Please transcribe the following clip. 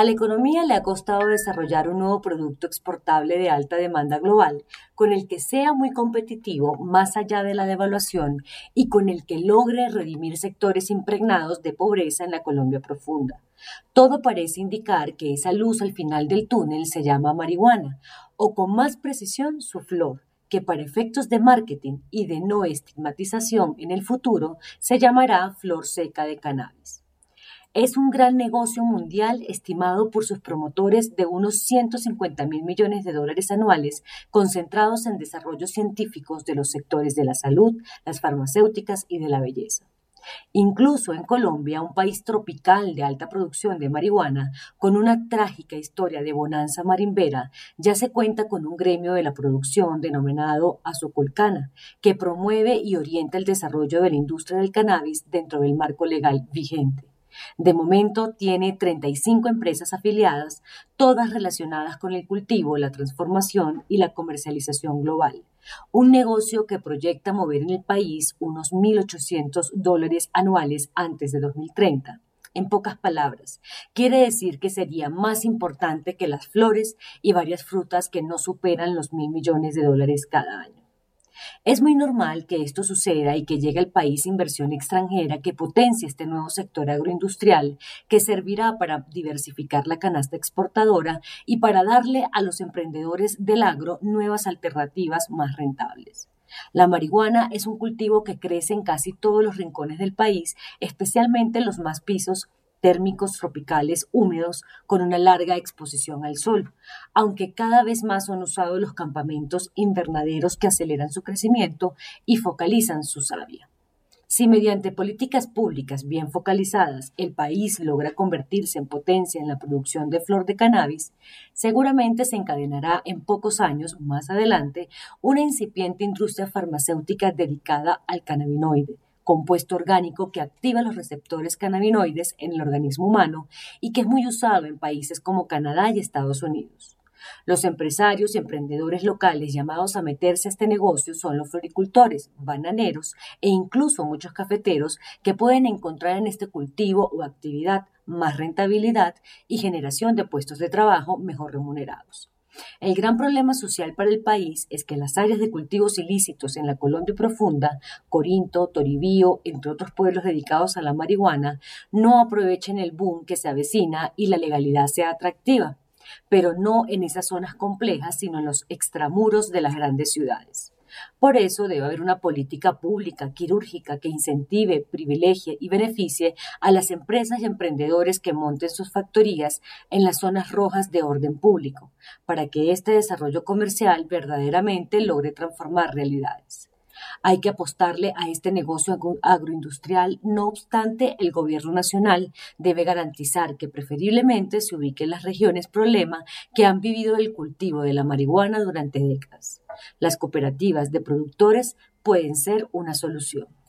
A la economía le ha costado desarrollar un nuevo producto exportable de alta demanda global, con el que sea muy competitivo más allá de la devaluación y con el que logre redimir sectores impregnados de pobreza en la Colombia profunda. Todo parece indicar que esa luz al final del túnel se llama marihuana, o con más precisión su flor, que para efectos de marketing y de no estigmatización en el futuro se llamará flor seca de cannabis. Es un gran negocio mundial estimado por sus promotores de unos 150 mil millones de dólares anuales concentrados en desarrollos científicos de los sectores de la salud, las farmacéuticas y de la belleza. Incluso en Colombia, un país tropical de alta producción de marihuana, con una trágica historia de bonanza marimbera, ya se cuenta con un gremio de la producción denominado Azocolcana, que promueve y orienta el desarrollo de la industria del cannabis dentro del marco legal vigente. De momento tiene 35 empresas afiliadas, todas relacionadas con el cultivo, la transformación y la comercialización global. Un negocio que proyecta mover en el país unos 1.800 dólares anuales antes de 2030. En pocas palabras, quiere decir que sería más importante que las flores y varias frutas que no superan los mil millones de dólares cada año. Es muy normal que esto suceda y que llegue al país inversión extranjera que potencie este nuevo sector agroindustrial que servirá para diversificar la canasta exportadora y para darle a los emprendedores del agro nuevas alternativas más rentables. La marihuana es un cultivo que crece en casi todos los rincones del país, especialmente en los más pisos térmicos tropicales húmedos con una larga exposición al sol, aunque cada vez más son usados los campamentos invernaderos que aceleran su crecimiento y focalizan su savia. Si mediante políticas públicas bien focalizadas el país logra convertirse en potencia en la producción de flor de cannabis, seguramente se encadenará en pocos años más adelante una incipiente industria farmacéutica dedicada al cannabinoide, compuesto orgánico que activa los receptores cannabinoides en el organismo humano y que es muy usado en países como Canadá y Estados Unidos. Los empresarios y emprendedores locales llamados a meterse a este negocio son los floricultores, bananeros e incluso muchos cafeteros que pueden encontrar en este cultivo o actividad más rentabilidad y generación de puestos de trabajo mejor remunerados. El gran problema social para el país es que las áreas de cultivos ilícitos en la Colombia profunda, Corinto, Toribío, entre otros pueblos dedicados a la marihuana, no aprovechen el boom que se avecina y la legalidad sea atractiva, pero no en esas zonas complejas, sino en los extramuros de las grandes ciudades. Por eso debe haber una política pública, quirúrgica, que incentive, privilegie y beneficie a las empresas y emprendedores que monten sus factorías en las zonas rojas de orden público, para que este desarrollo comercial verdaderamente logre transformar realidades. Hay que apostarle a este negocio agroindustrial, no obstante, el gobierno nacional debe garantizar que preferiblemente se ubique en las regiones problema que han vivido el cultivo de la marihuana durante décadas. Las cooperativas de productores pueden ser una solución.